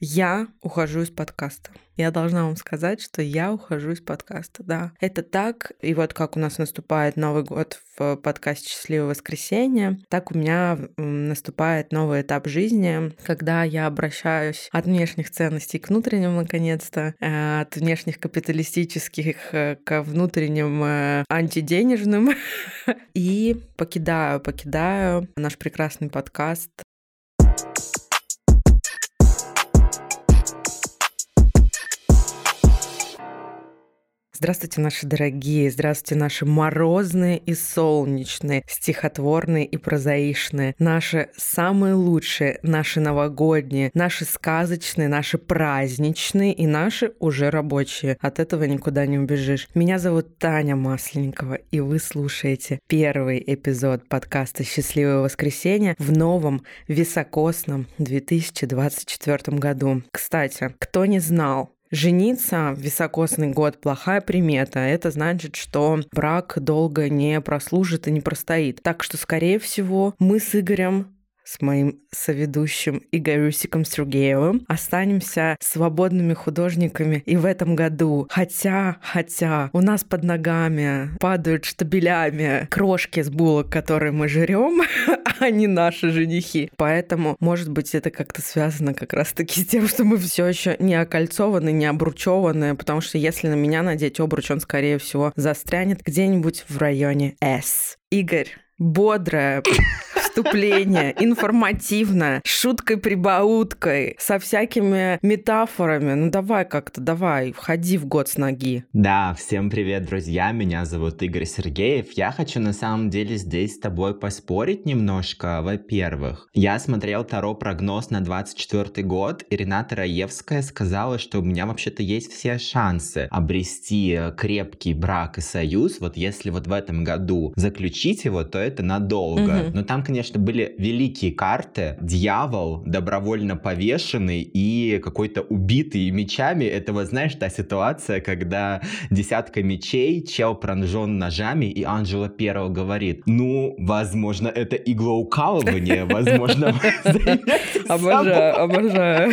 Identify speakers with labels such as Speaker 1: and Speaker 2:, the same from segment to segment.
Speaker 1: Я ухожу из подкаста. Я должна вам сказать, что я ухожу из подкаста, да. Это так, и вот как у нас наступает Новый год в подкасте «Счастливое воскресенье», так у меня наступает новый этап жизни, когда я обращаюсь от внешних ценностей к внутренним, наконец-то, э, от внешних капиталистических э, к внутренним э, антиденежным, и покидаю, покидаю наш прекрасный подкаст Здравствуйте, наши дорогие, здравствуйте, наши морозные и солнечные, стихотворные и прозаичные, наши самые лучшие, наши новогодние, наши сказочные, наши праздничные и наши уже рабочие. От этого никуда не убежишь. Меня зовут Таня Масленникова, и вы слушаете первый эпизод подкаста «Счастливое воскресенье» в новом високосном 2024 году. Кстати, кто не знал, Жениться в високосный год – плохая примета. Это значит, что брак долго не прослужит и не простоит. Так что, скорее всего, мы с Игорем с моим соведущим Игорюсиком Сергеевым. Останемся свободными художниками и в этом году. Хотя, хотя, у нас под ногами падают штабелями крошки с булок, которые мы жрем, а не наши женихи. Поэтому, может быть, это как-то связано как раз-таки с тем, что мы все еще не окольцованы, не обручеваны, потому что если на меня надеть обруч, он, скорее всего, застрянет где-нибудь в районе S. Игорь, бодрая, вступление, информативное, шуткой-прибауткой, со всякими метафорами. Ну давай как-то, давай, входи в год с ноги.
Speaker 2: Да, всем привет, друзья, меня зовут Игорь Сергеев. Я хочу на самом деле здесь с тобой поспорить немножко. Во-первых, я смотрел Таро прогноз на 24 год, и Рената Раевская сказала, что у меня вообще-то есть все шансы обрести крепкий брак и союз. Вот если вот в этом году заключить его, то это надолго. Угу. Но там, конечно, были великие карты. Дьявол, добровольно повешенный и какой-то убитый мечами. Это вот, знаешь, та ситуация, когда десятка мечей, чел пронжен ножами, и Анжела Первого говорит, ну, возможно, это иглоукалывание, возможно,
Speaker 1: Обожаю, обожаю.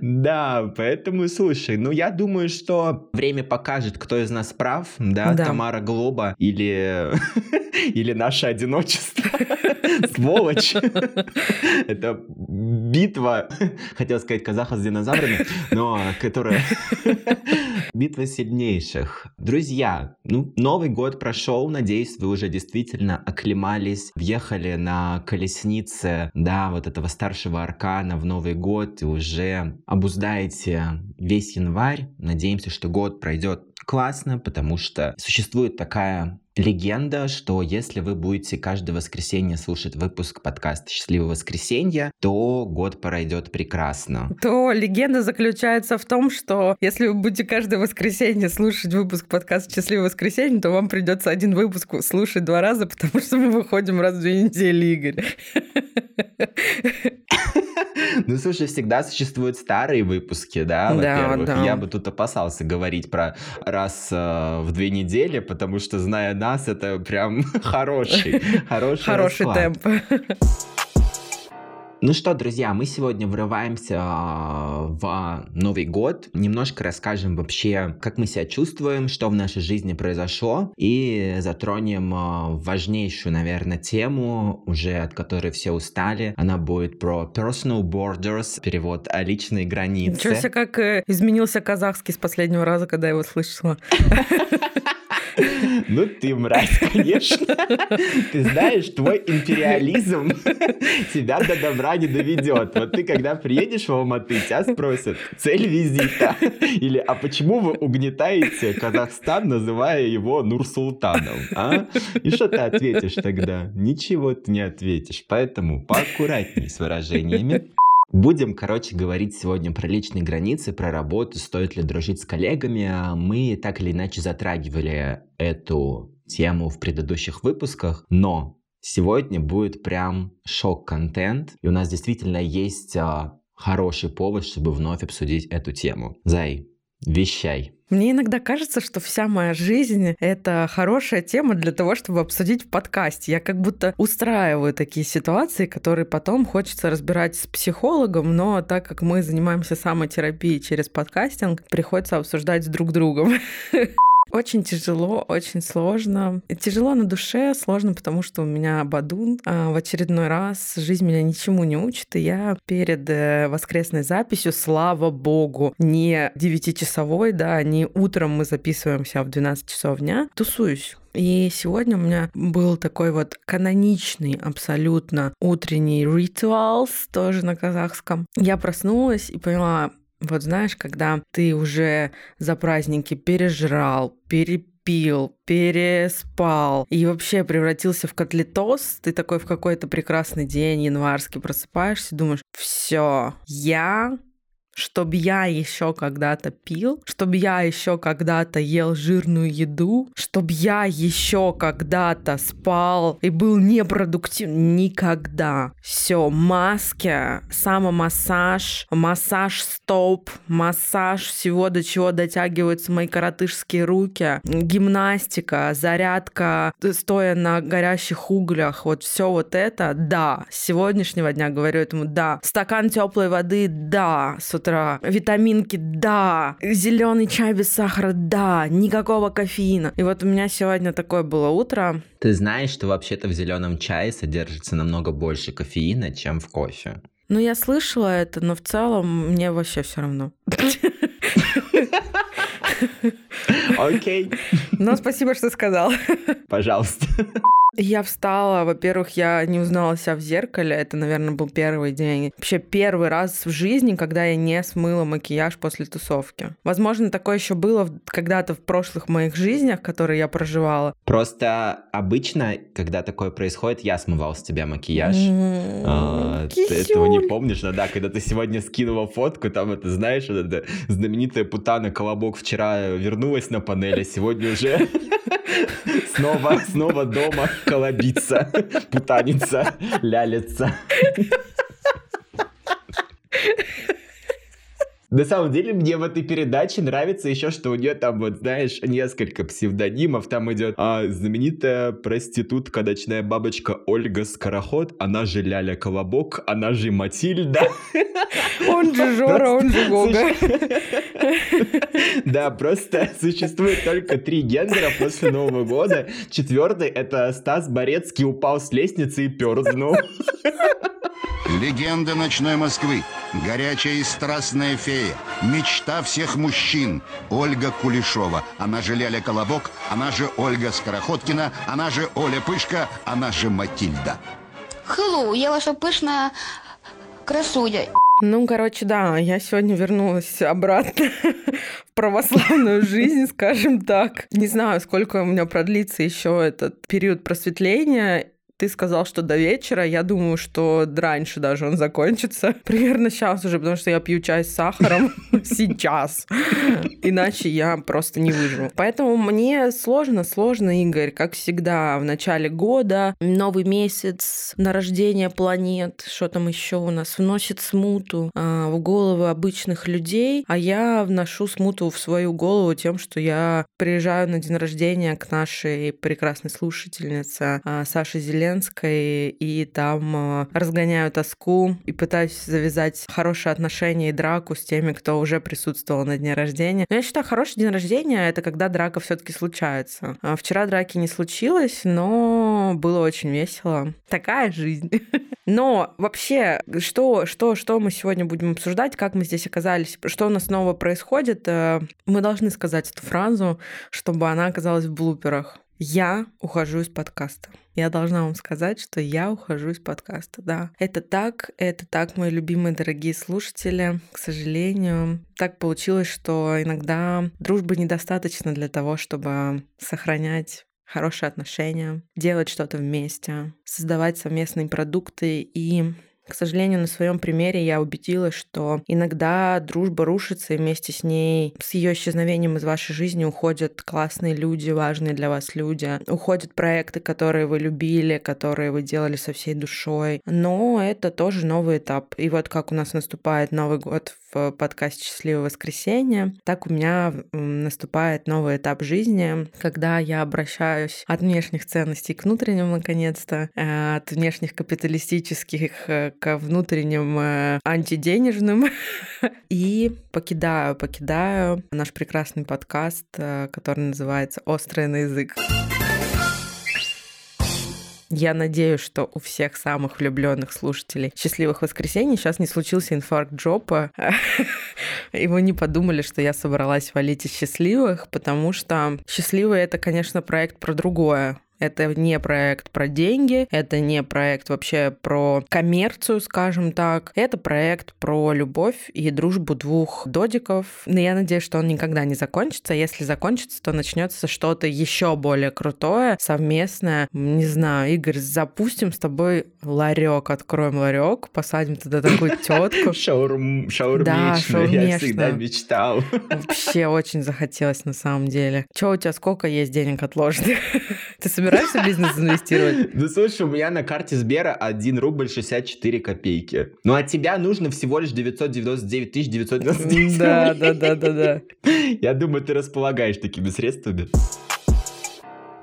Speaker 2: Да, поэтому, слушай, ну, я думаю, что время покажет, кто из нас прав, да, Тамара Глоба или, или наше одиночество. Сволочь. Это битва, хотел сказать казаха с динозаврами, но которая... Битва сильнейших. Друзья, ну, Новый год прошел, надеюсь, вы уже действительно оклемались, въехали на колеснице, да, вот этого старшего аркана в Новый год и уже обуздаете весь январь. Надеемся, что год пройдет классно, потому что существует такая легенда, что если вы будете каждое воскресенье слушать выпуск подкаста «Счастливое воскресенье», то год пройдет прекрасно.
Speaker 1: То легенда заключается в том, что если вы будете каждое воскресенье слушать выпуск подкаста «Счастливое воскресенье», то вам придется один выпуск слушать два раза, потому что мы выходим раз в две недели, Игорь.
Speaker 2: Ну, слушай, всегда существуют старые выпуски, да, во-первых. Да, да. Я бы тут опасался говорить про раз э, в две недели, потому что, зная нас, это прям хороший, хороший
Speaker 1: Хороший темп.
Speaker 2: Ну что, друзья, мы сегодня врываемся а, в Новый год. Немножко расскажем вообще, как мы себя чувствуем, что в нашей жизни произошло. И затронем а, важнейшую, наверное, тему, уже от которой все устали. Она будет про personal borders, перевод о личной границе.
Speaker 1: Ничего себе, как э, изменился казахский с последнего раза, когда я его слышала.
Speaker 2: Ну ты мразь, конечно. Ты знаешь, твой империализм тебя до добра не доведет. Вот ты когда приедешь в Алматы, тебя спросят, цель визита. Или, а почему вы угнетаете Казахстан, называя его Нурсултаном? А? И что ты ответишь тогда? Ничего ты не ответишь. Поэтому поаккуратней с выражениями. Будем, короче, говорить сегодня про личные границы, про работу, стоит ли дружить с коллегами. Мы так или иначе затрагивали эту тему в предыдущих выпусках, но сегодня будет прям шок-контент, и у нас действительно есть а, хороший повод, чтобы вновь обсудить эту тему. Зай, вещай.
Speaker 1: Мне иногда кажется, что вся моя жизнь — это хорошая тема для того, чтобы обсудить в подкасте. Я как будто устраиваю такие ситуации, которые потом хочется разбирать с психологом, но так как мы занимаемся самотерапией через подкастинг, приходится обсуждать с друг другом. Очень тяжело, очень сложно. Тяжело на душе, сложно, потому что у меня бадун. А в очередной раз жизнь меня ничему не учит, и я перед э, воскресной записью, слава богу, не 9-часовой, да, не утром мы записываемся а в 12 часов дня, тусуюсь. И сегодня у меня был такой вот каноничный абсолютно утренний ритуал, тоже на казахском. Я проснулась и поняла, вот знаешь, когда ты уже за праздники пережрал, перепил, переспал и вообще превратился в котлетос, ты такой в какой-то прекрасный день январский просыпаешься, думаешь, все, я чтобы я еще когда-то пил, чтобы я еще когда-то ел жирную еду, чтобы я еще когда-то спал и был непродуктивным. Никогда. Все, маски, самомассаж, массаж стоп, массаж всего, до чего дотягиваются мои коротышские руки, гимнастика, зарядка, стоя на горящих углях, вот все вот это, да. С сегодняшнего дня говорю этому да. Стакан теплой воды, да. С утра. Витаминки, да. Зеленый чай без сахара, да. Никакого кофеина. И вот у меня сегодня такое было утро.
Speaker 2: Ты знаешь, что вообще-то в зеленом чае содержится намного больше кофеина, чем в кофе?
Speaker 1: Ну, я слышала это, но в целом мне вообще все равно.
Speaker 2: Окей.
Speaker 1: Ну, спасибо, что сказал.
Speaker 2: Пожалуйста.
Speaker 1: Я встала, во-первых, я не узнала себя в зеркале, это, наверное, был первый день. Вообще первый раз в жизни, когда я не смыла макияж после тусовки. Возможно, такое еще было когда-то в прошлых моих жизнях, которые я проживала.
Speaker 2: Просто обычно, когда такое происходит, я смывал с тебя макияж. Mm-hmm. А, ты этого не помнишь, но да, когда ты сегодня скинула фотку, там это, знаешь, это знаменитая путана Колобок вчера вернулась на панели, сегодня уже снова, снова дома колобиться, путаница, лялица. На самом деле, мне в этой передаче нравится еще, что у нее там, вот, знаешь, несколько псевдонимов. Там идет а, знаменитая проститутка, ночная бабочка Ольга Скороход, она же Ляля Колобок, она же Матильда.
Speaker 1: Он же Жора, он же Гога.
Speaker 2: Да, просто существует только три гендера после Нового года. Четвертый — это Стас Борецкий упал с лестницы и перзнул.
Speaker 3: Легенда ночной Москвы. Горячая и страстная фея. Мечта всех мужчин. Ольга Кулешова. Она же Ляля Колобок. Она же Ольга Скороходкина. Она же Оля Пышка. Она же Матильда.
Speaker 4: Хеллоу, я ваша пышная красуня.
Speaker 1: Ну, короче, да, я сегодня вернулась обратно в православную жизнь, скажем так. Не знаю, сколько у меня продлится еще этот период просветления ты сказал, что до вечера. Я думаю, что раньше даже он закончится. Примерно сейчас уже, потому что я пью чай с сахаром сейчас. Иначе я просто не выживу. Поэтому мне сложно, сложно, Игорь, как всегда, в начале года, новый месяц, на рождение планет, что там еще у нас, вносит смуту а, в головы обычных людей, а я вношу смуту в свою голову тем, что я приезжаю на день рождения к нашей прекрасной слушательнице а, Саше Зеленой Зеленской, и там э, разгоняю тоску и пытаюсь завязать хорошие отношения и драку с теми, кто уже присутствовал на дне рождения. Но я считаю, хороший день рождения — это когда драка все таки случается. А вчера драки не случилось, но было очень весело. Такая жизнь. Но вообще, что, что, что мы сегодня будем обсуждать, как мы здесь оказались, что у нас снова происходит, э, мы должны сказать эту фразу, чтобы она оказалась в блуперах. Я ухожу из подкаста. Я должна вам сказать, что я ухожу из подкаста, да. Это так, это так, мои любимые дорогие слушатели. К сожалению, так получилось, что иногда дружбы недостаточно для того, чтобы сохранять хорошие отношения, делать что-то вместе, создавать совместные продукты и К сожалению, на своем примере я убедилась, что иногда дружба рушится, и вместе с ней, с ее исчезновением из вашей жизни уходят классные люди, важные для вас люди, уходят проекты, которые вы любили, которые вы делали со всей душой. Но это тоже новый этап. И вот как у нас наступает Новый год в подкасте «Счастливое воскресенье», так у меня наступает новый этап жизни, когда я обращаюсь от внешних ценностей к внутренним, наконец-то, э, от внешних капиталистических э, к внутренним э, антиденежным, и покидаю, покидаю наш прекрасный подкаст, который называется «Острый на язык». Я надеюсь, что у всех самых влюбленных слушателей счастливых воскресений сейчас не случился инфаркт Джопа, и вы не подумали, что я собралась валить из счастливых, потому что счастливые — это, конечно, проект про другое. Это не проект про деньги, это не проект вообще про коммерцию, скажем так. Это проект про любовь и дружбу двух додиков. Но я надеюсь, что он никогда не закончится. Если закончится, то начнется что-то еще более крутое, совместное. Не знаю, Игорь, запустим с тобой ларек, откроем ларек, посадим туда такую тетку.
Speaker 2: Шаурм, да, я всегда мечтал.
Speaker 1: Вообще очень захотелось на самом деле. Че у тебя сколько есть денег отложенных? Ты собираешься в бизнес инвестировать?
Speaker 2: Ну, слушай, у меня на карте Сбера 1 рубль 64 копейки. Ну, а тебя нужно всего лишь 999 999
Speaker 1: Да, да, да, да, да.
Speaker 2: Я думаю, ты располагаешь такими средствами.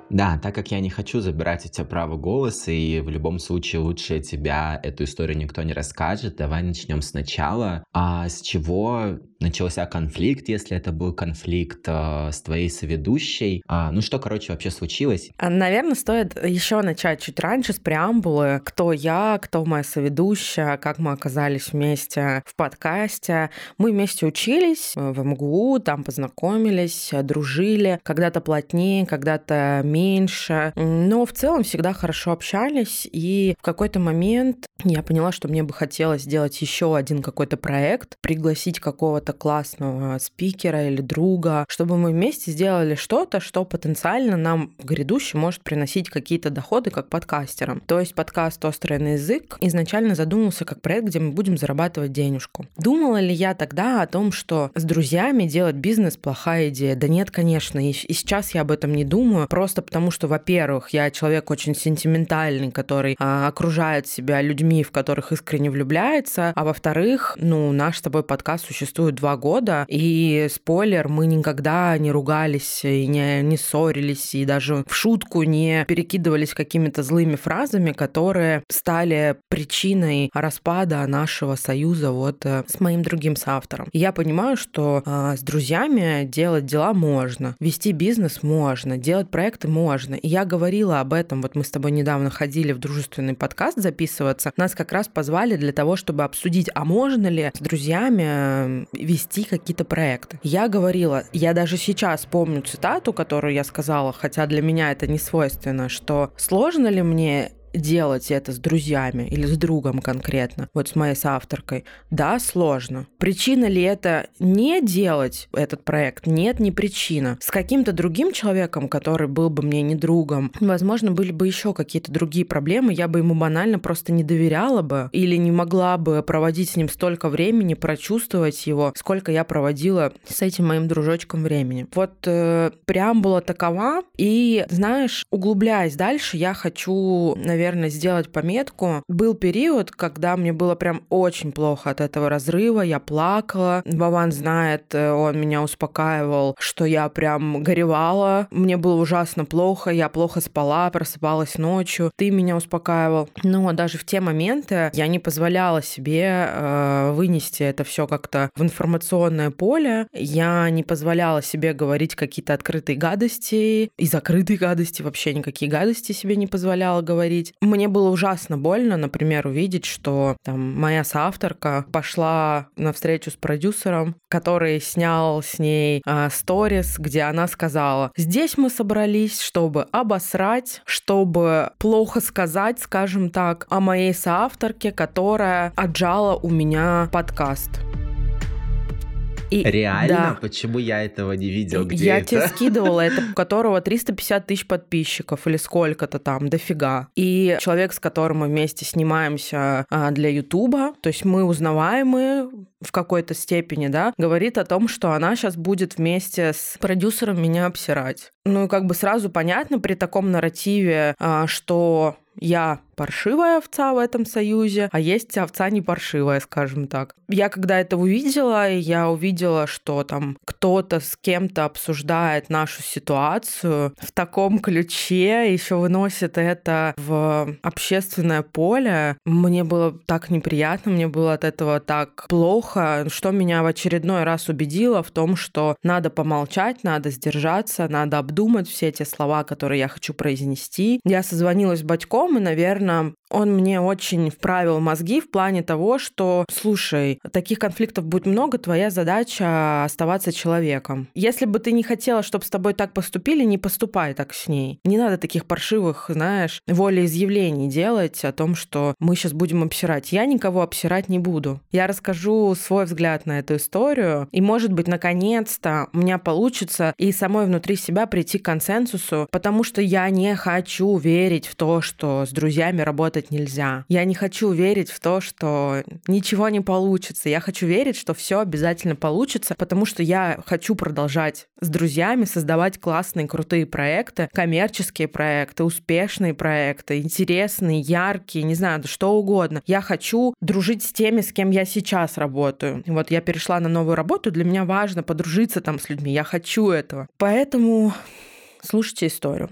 Speaker 2: Да, так как я не хочу забирать у тебя право голоса, и в любом случае лучше тебя эту историю никто не расскажет, давай начнем сначала. А с чего начался конфликт, если это был конфликт э, с твоей соведущей. А, ну что, короче, вообще случилось?
Speaker 1: А, Наверное, стоит еще начать чуть раньше с преамбулы. Кто я, кто моя соведущая, как мы оказались вместе в подкасте. Мы вместе учились в МГУ, там познакомились, дружили, когда-то плотнее, когда-то меньше, но в целом всегда хорошо общались, и в какой-то момент я поняла, что мне бы хотелось сделать еще один какой-то проект, пригласить какого-то какого-то классного спикера или друга, чтобы мы вместе сделали что-то, что потенциально нам в грядущем может приносить какие-то доходы как подкастерам. То есть подкаст «Острый на язык» изначально задумался как проект, где мы будем зарабатывать денежку. Думала ли я тогда о том, что с друзьями делать бизнес плохая идея? Да нет, конечно. И, и сейчас я об этом не думаю, просто потому что, во-первых, я человек очень сентиментальный, который а, окружает себя людьми, в которых искренне влюбляется, а во-вторых, ну, наш с тобой подкаст существует два года, и спойлер, мы никогда не ругались и не, не ссорились, и даже в шутку не перекидывались какими-то злыми фразами, которые стали причиной распада нашего союза вот э, с моим другим соавтором. И я понимаю, что э, с друзьями делать дела можно, вести бизнес можно, делать проекты можно. И я говорила об этом, вот мы с тобой недавно ходили в дружественный подкаст записываться, нас как раз позвали для того, чтобы обсудить, а можно ли с друзьями вести какие-то проекты. Я говорила, я даже сейчас помню цитату, которую я сказала, хотя для меня это не свойственно, что сложно ли мне делать это с друзьями или с другом конкретно, вот с моей соавторкой, да, сложно. Причина ли это не делать этот проект? Нет, не причина. С каким-то другим человеком, который был бы мне не другом, возможно, были бы еще какие-то другие проблемы, я бы ему банально просто не доверяла бы или не могла бы проводить с ним столько времени, прочувствовать его, сколько я проводила с этим моим дружочком времени. Вот э, преамбула такова, и, знаешь, углубляясь дальше, я хочу, наверное, наверное, сделать пометку. Был период, когда мне было прям очень плохо от этого разрыва, я плакала. Вован знает, э, он меня успокаивал, что я прям горевала, мне было ужасно плохо, я плохо спала, просыпалась ночью, ты меня успокаивал. Но даже в те моменты я не позволяла себе э, вынести это все как-то в информационное поле, я не позволяла себе говорить какие-то открытые гадости и закрытые гадости, вообще никакие гадости себе не позволяла говорить говорить. Мне было ужасно больно, например, увидеть, что там моя соавторка пошла на встречу с продюсером, который снял с ней а, сторис, где она сказала, здесь мы собрались, чтобы обосрать, чтобы плохо сказать, скажем так, о моей соавторке, которая отжала у меня подкаст.
Speaker 2: И, Реально? Да. Почему я этого не видел? Где
Speaker 1: я
Speaker 2: это?
Speaker 1: тебе скидывала, это у которого 350 тысяч подписчиков или сколько-то там, дофига. И человек, с которым мы вместе снимаемся а, для Ютуба, то есть мы узнаваемые в какой-то степени, да, говорит о том, что она сейчас будет вместе с продюсером меня обсирать. Ну и как бы сразу понятно при таком нарративе, а, что я паршивая овца в этом союзе, а есть овца не паршивая, скажем так. Я когда это увидела, я увидела, что там кто-то с кем-то обсуждает нашу ситуацию в таком ключе, еще выносит это в общественное поле. Мне было так неприятно, мне было от этого так плохо, что меня в очередной раз убедило в том, что надо помолчать, надо сдержаться, надо обдумать все эти слова, которые я хочу произнести. Я созвонилась с батьком, и, наверное, наверное, он мне очень вправил мозги в плане того, что, слушай, таких конфликтов будет много, твоя задача оставаться человеком. Если бы ты не хотела, чтобы с тобой так поступили, не поступай так с ней. Не надо таких паршивых, знаешь, волеизъявлений делать о том, что мы сейчас будем обсирать. Я никого обсирать не буду. Я расскажу свой взгляд на эту историю, и, может быть, наконец-то у меня получится и самой внутри себя прийти к консенсусу, потому что я не хочу верить в то, что с друзьями работать работать нельзя. Я не хочу верить в то, что ничего не получится. Я хочу верить, что все обязательно получится, потому что я хочу продолжать с друзьями создавать классные, крутые проекты, коммерческие проекты, успешные проекты, интересные, яркие, не знаю, что угодно. Я хочу дружить с теми, с кем я сейчас работаю. Вот я перешла на новую работу, для меня важно подружиться там с людьми. Я хочу этого. Поэтому слушайте историю.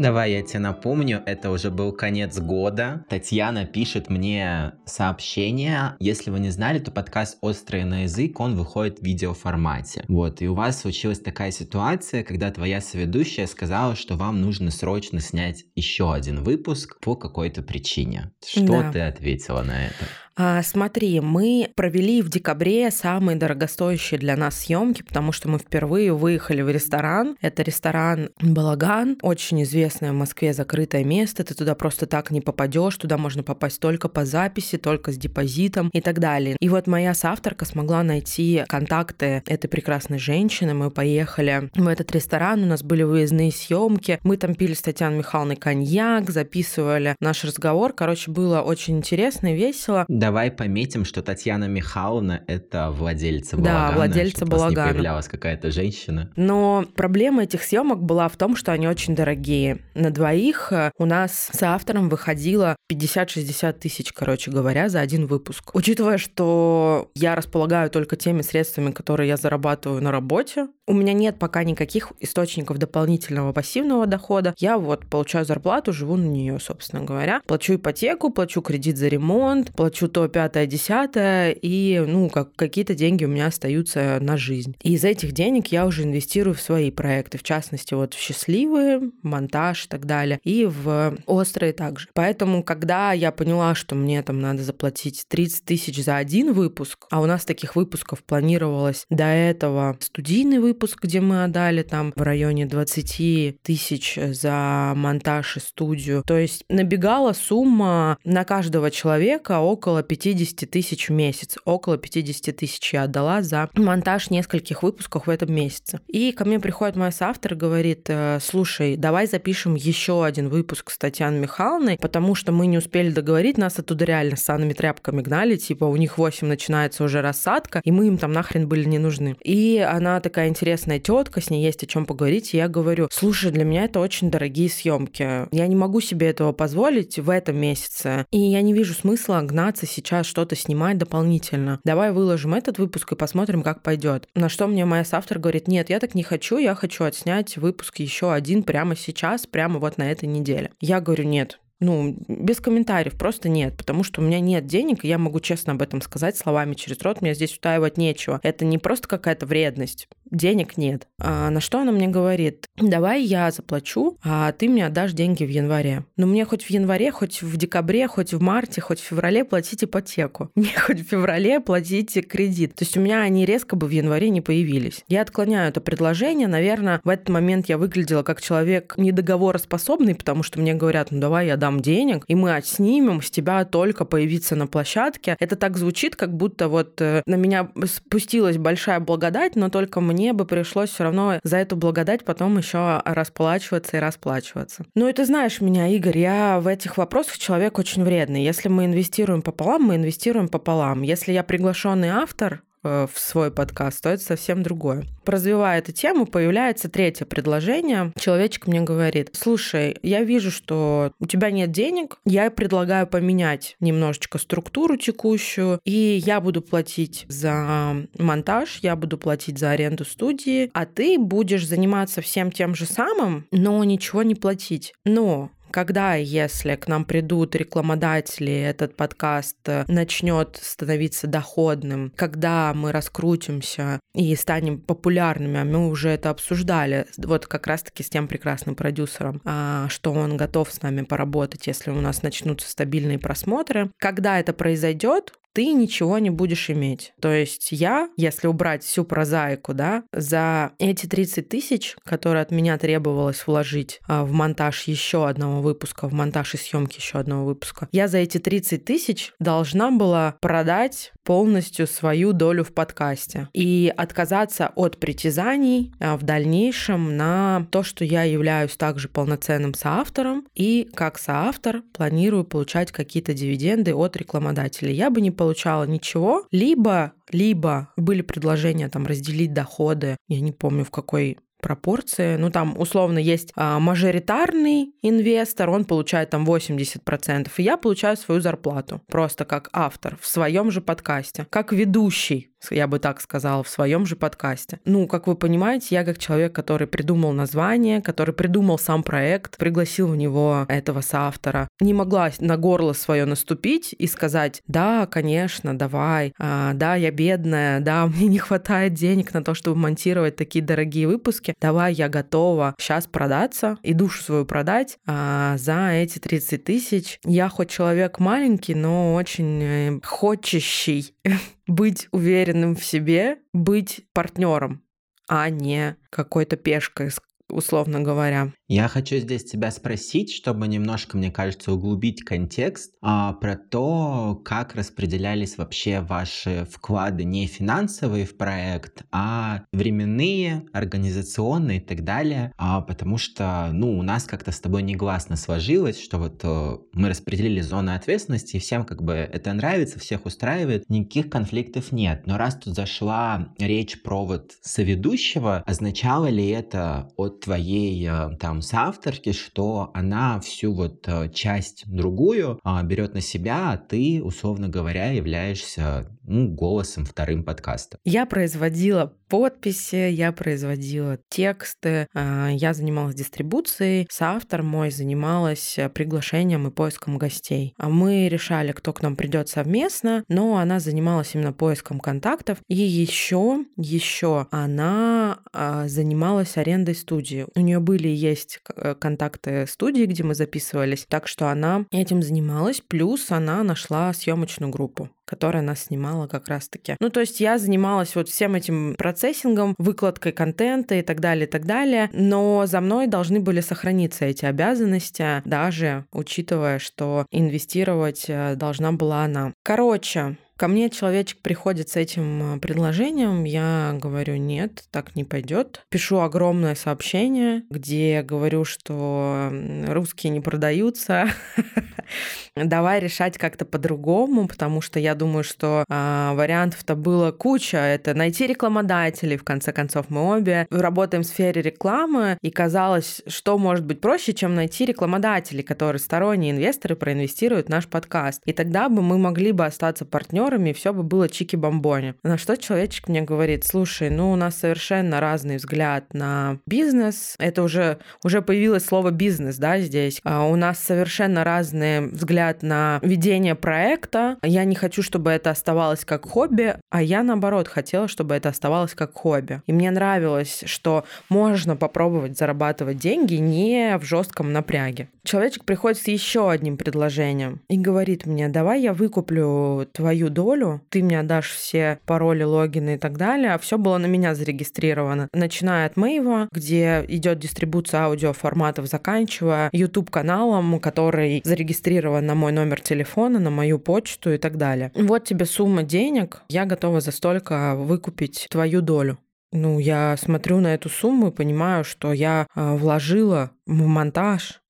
Speaker 2: Давай я тебе напомню, это уже был конец года. Татьяна пишет мне сообщение. Если вы не знали, то подкаст «Острый на язык», он выходит в видеоформате. Вот, и у вас случилась такая ситуация, когда твоя соведущая сказала, что вам нужно срочно снять еще один выпуск по какой-то причине. Что да. ты ответила на это?
Speaker 1: А, смотри, мы провели в декабре самые дорогостоящие для нас съемки, потому что мы впервые выехали в ресторан. Это ресторан Балаган, очень известное в Москве закрытое место. Ты туда просто так не попадешь, туда можно попасть только по записи, только с депозитом и так далее. И вот моя соавторка смогла найти контакты этой прекрасной женщины. Мы поехали в этот ресторан, у нас были выездные съемки. Мы там пили с Татьяной Михайловной коньяк, записывали наш разговор. Короче, было очень интересно и весело.
Speaker 2: Да, давай пометим, что Татьяна Михайловна — это владельца Балагана.
Speaker 1: Да, владельца Балагана.
Speaker 2: не появлялась какая-то женщина.
Speaker 1: Но проблема этих съемок была в том, что они очень дорогие. На двоих э, у нас с автором выходило 50-60 тысяч, короче говоря, за один выпуск. Учитывая, что я располагаю только теми средствами, которые я зарабатываю на работе, у меня нет пока никаких источников дополнительного пассивного дохода. Я вот получаю зарплату, живу на нее, собственно говоря. Плачу ипотеку, плачу кредит за ремонт, плачу то пятое, десятое, и, ну, как, какие-то деньги у меня остаются на жизнь. И из этих денег я уже инвестирую в свои проекты, в частности, вот в счастливые, монтаж и так далее, и в острые также. Поэтому, когда я поняла, что мне там надо заплатить 30 тысяч за один выпуск, а у нас таких выпусков планировалось до этого студийный выпуск, где мы отдали там в районе 20 тысяч за монтаж и студию. То есть набегала сумма на каждого человека около 50 тысяч в месяц. Около 50 тысяч я отдала за монтаж нескольких выпусков в этом месяце. И ко мне приходит мой соавтор и говорит, «Э, слушай, давай запишем еще один выпуск с Татьяной Михайловной, потому что мы не успели договорить, нас оттуда реально с санными тряпками гнали, типа у них 8 начинается уже рассадка, и мы им там нахрен были не нужны. И она такая интересная тетка, с ней есть о чем поговорить. И я говорю, слушай, для меня это очень дорогие съемки. Я не могу себе этого позволить в этом месяце. И я не вижу смысла гнаться сейчас что-то снимать дополнительно. Давай выложим этот выпуск и посмотрим, как пойдет. На что мне моя соавтор говорит, нет, я так не хочу, я хочу отснять выпуск еще один прямо сейчас, прямо вот на этой неделе. Я говорю, нет, ну, без комментариев, просто нет, потому что у меня нет денег, и я могу честно об этом сказать словами через рот, мне здесь утаивать нечего. Это не просто какая-то вредность, денег нет. А на что она мне говорит? Давай я заплачу, а ты мне отдашь деньги в январе. Но ну, мне хоть в январе, хоть в декабре, хоть в марте, хоть в феврале платить ипотеку. Мне хоть в феврале платить кредит. То есть у меня они резко бы в январе не появились. Я отклоняю это предложение. Наверное, в этот момент я выглядела как человек недоговороспособный, потому что мне говорят, ну давай я дам денег, и мы отснимем с тебя только появиться на площадке. Это так звучит, как будто вот э, на меня спустилась большая благодать, но только мне бы пришлось все равно за эту благодать потом еще расплачиваться и расплачиваться. Ну и ты знаешь меня, Игорь, я в этих вопросах человек очень вредный. Если мы инвестируем пополам, мы инвестируем пополам. Если я приглашенный автор, в свой подкаст, то это совсем другое. Развивая эту тему, появляется третье предложение. Человечек мне говорит, слушай, я вижу, что у тебя нет денег, я предлагаю поменять немножечко структуру текущую, и я буду платить за монтаж, я буду платить за аренду студии, а ты будешь заниматься всем тем же самым, но ничего не платить. Но когда, если к нам придут рекламодатели, этот подкаст э, начнет становиться доходным, когда мы раскрутимся и станем популярными, а мы уже это обсуждали, вот как раз-таки с тем прекрасным продюсером, а, что он готов с нами поработать, если у нас начнутся стабильные просмотры. Когда это произойдет, ты ничего не будешь иметь. То есть я, если убрать всю прозаику, да, за эти 30 тысяч, которые от меня требовалось вложить а, в монтаж еще одного выпуска, в монтаж и съемки еще одного выпуска, я за эти 30 тысяч должна была продать полностью свою долю в подкасте и отказаться от притязаний а, в дальнейшем на то, что я являюсь также полноценным соавтором и как соавтор планирую получать какие-то дивиденды от рекламодателей. Я бы не получала ничего, либо либо были предложения там разделить доходы, я не помню в какой пропорции. Ну, там, условно, есть а, мажоритарный инвестор, он получает там 80%, и я получаю свою зарплату, просто как автор в своем же подкасте, как ведущий я бы так сказала, в своем же подкасте. Ну, как вы понимаете, я как человек, который придумал название, который придумал сам проект, пригласил в него этого соавтора, не могла на горло свое наступить и сказать, да, конечно, давай, а, да, я бедная, да, мне не хватает денег на то, чтобы монтировать такие дорогие выпуски, давай, я готова сейчас продаться и душу свою продать а, за эти 30 тысяч. Я хоть человек маленький, но очень э, хочущий быть уверенным в себе, быть партнером, а не какой-то пешкой, условно говоря.
Speaker 2: Я хочу здесь тебя спросить, чтобы немножко, мне кажется, углубить контекст а, про то, как распределялись вообще ваши вклады не финансовые в проект, а временные, организационные и так далее. А, потому что, ну, у нас как-то с тобой негласно сложилось, что вот а, мы распределили зоны ответственности, и всем как бы это нравится, всех устраивает, никаких конфликтов нет. Но раз тут зашла речь про вот соведущего, означало ли это от твоей а, там с авторки, что она всю вот э, часть другую а, берет на себя, а ты, условно говоря, являешься ну, голосом вторым подкаста.
Speaker 1: Я производила подписи, я производила тексты, а, я занималась дистрибуцией, соавтор мой занималась э, приглашением и поиском гостей. А мы решали, кто к нам придет совместно, но она занималась именно поиском контактов. И еще, еще она а, занималась арендой студии. У нее были и есть э, контакты студии, где мы записывались, так что она этим занималась, плюс она нашла съемочную группу которая нас снимала как раз-таки. Ну, то есть я занималась вот всем этим процессингом, выкладкой контента и так далее, и так далее, но за мной должны были сохраниться эти обязанности, даже учитывая, что инвестировать э, должна была она. Короче, Ко мне человечек приходит с этим э, предложением, я говорю, нет, так не пойдет. Пишу огромное сообщение, где говорю, что русские не продаются, давай решать как-то по-другому, потому что я думаю, что а, вариантов-то было куча. Это найти рекламодателей, в конце концов, мы обе работаем в сфере рекламы, и казалось, что может быть проще, чем найти рекламодателей, которые сторонние инвесторы проинвестируют в наш подкаст. И тогда бы мы могли бы остаться партнерами партнерами, и все бы было чики-бомбони. На что человечек мне говорит, слушай, ну у нас совершенно разный взгляд на бизнес. Это уже, уже появилось слово бизнес, да, здесь. А у нас совершенно разный взгляд на ведение проекта. Я не хочу, чтобы это оставалось как хобби, а я, наоборот, хотела, чтобы это оставалось как хобби. И мне нравилось, что можно попробовать зарабатывать деньги не в жестком напряге. Человечек приходит с еще одним предложением и говорит мне, давай я выкуплю твою долю долю, ты мне отдашь все пароли, логины и так далее, а все было на меня зарегистрировано. Начиная от Мэйва, где идет дистрибуция аудиоформатов, заканчивая YouTube-каналом, который зарегистрирован на мой номер телефона, на мою почту и так далее. Вот тебе сумма денег, я готова за столько выкупить твою долю. Ну, я смотрю на эту сумму и понимаю, что я а, вложила в монтаж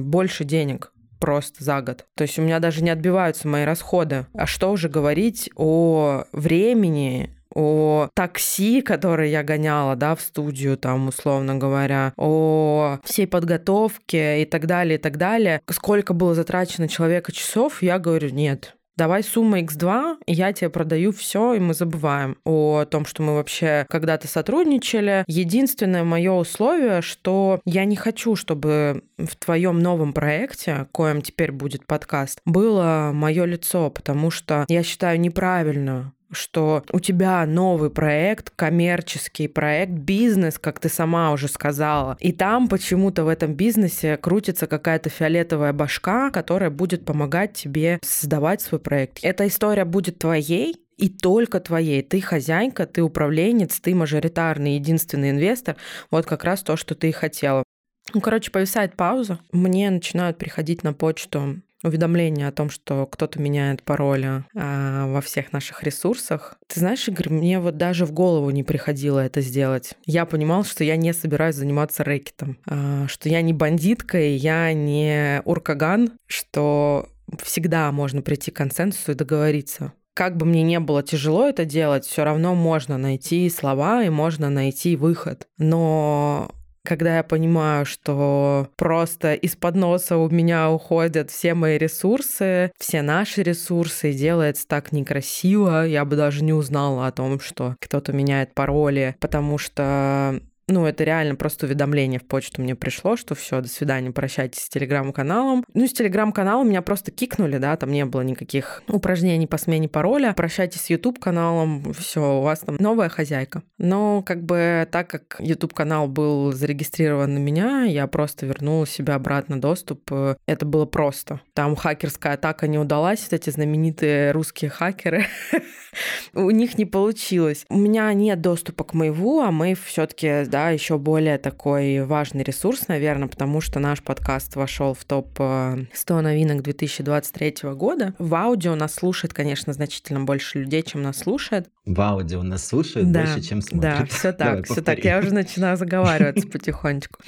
Speaker 1: больше денег просто за год. То есть у меня даже не отбиваются мои расходы. А что уже говорить о времени, о такси, которое я гоняла, да, в студию, там, условно говоря, о всей подготовке и так далее, и так далее. Сколько было затрачено человека часов, я говорю, нет, давай сумма x2, и я тебе продаю все, и мы забываем о том, что мы вообще когда-то сотрудничали. Единственное мое условие, что я не хочу, чтобы в твоем новом проекте, коем теперь будет подкаст, было мое лицо, потому что я считаю неправильно что у тебя новый проект, коммерческий проект, бизнес, как ты сама уже сказала, и там почему-то в этом бизнесе крутится какая-то фиолетовая башка, которая будет помогать тебе создавать свой проект. Эта история будет твоей, и только твоей. Ты хозяйка, ты управленец, ты мажоритарный единственный инвестор. Вот как раз то, что ты и хотела. Ну, короче, повисает пауза. Мне начинают приходить на почту уведомление о том, что кто-то меняет пароли а, во всех наших ресурсах. Ты знаешь, Игорь, мне вот даже в голову не приходило это сделать. Я понимал, что я не собираюсь заниматься рэкетом, а, что я не бандитка, и я не уркаган, что всегда можно прийти к консенсусу и договориться как бы мне не было тяжело это делать, все равно можно найти слова и можно найти выход. Но когда я понимаю, что просто из-под носа у меня уходят все мои ресурсы, все наши ресурсы, и делается так некрасиво, я бы даже не узнала о том, что кто-то меняет пароли, потому что ну, это реально просто уведомление в почту мне пришло, что все, до свидания, прощайтесь с телеграм-каналом. Ну, с телеграм-каналом меня просто кикнули, да, там не было никаких упражнений по смене пароля. Прощайтесь с YouTube-каналом, все, у вас там новая хозяйка. Но как бы так как YouTube-канал был зарегистрирован на меня, я просто вернула себе обратно доступ. Это было просто. Там хакерская атака не удалась, вот эти знаменитые русские хакеры. У них не получилось. У меня нет доступа к Мэйву, а Мэйв все таки да, да, еще более такой важный ресурс, наверное, потому что наш подкаст вошел в топ 100 э, новинок 2023 года. В аудио нас слушает, конечно, значительно больше людей, чем нас слушает.
Speaker 2: В аудио нас слушает да, больше, чем смотрит.
Speaker 1: Да, все так, все так. Я уже начинаю заговариваться потихонечку.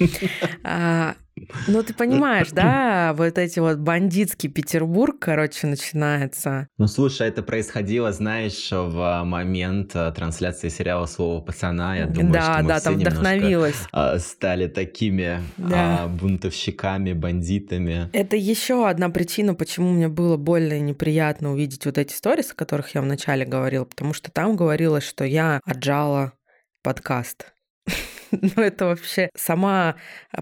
Speaker 1: Ну, ты понимаешь, да, вот эти вот бандитский Петербург, короче, начинается.
Speaker 2: Ну, слушай, это происходило, знаешь, в момент э, трансляции сериала «Слово пацана». Я думаю,
Speaker 1: да,
Speaker 2: что мы
Speaker 1: да,
Speaker 2: все
Speaker 1: там вдохновилась.
Speaker 2: А, стали такими да. а, бунтовщиками, бандитами.
Speaker 1: Это еще одна причина, почему мне было больно и неприятно увидеть вот эти сторис, о которых я вначале говорила, потому что там говорилось, что я отжала подкаст. Ну, это вообще сама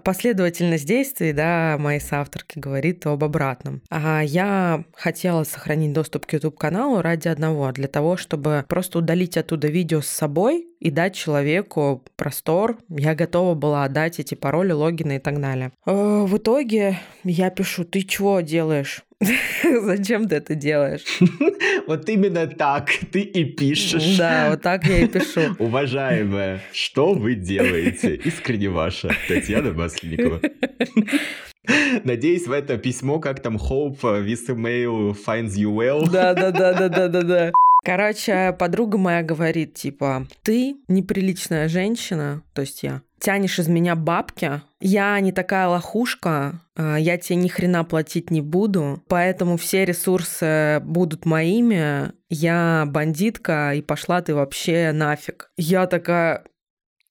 Speaker 1: последовательность действий, да, моей соавторки говорит об обратном. А я хотела сохранить доступ к YouTube-каналу ради одного, для того, чтобы просто удалить оттуда видео с собой и дать человеку простор. Я готова была отдать эти пароли, логины и так далее. Э, в итоге я пишу, ты чего делаешь? Зачем ты это делаешь?
Speaker 2: Вот именно так ты и пишешь.
Speaker 1: Да, вот так я и пишу.
Speaker 2: Уважаемая, что вы делаете? Искренне ваша Татьяна Масленникова. Надеюсь, в это письмо, как там Hope with email finds you well.
Speaker 1: Да, да, да, да, да, да, да. Короче, подруга моя говорит, типа, ты неприличная женщина, то есть я, тянешь из меня бабки, я не такая лохушка, а, я тебе ни хрена платить не буду, поэтому все ресурсы будут моими, я бандитка, и пошла ты вообще нафиг. Я такая,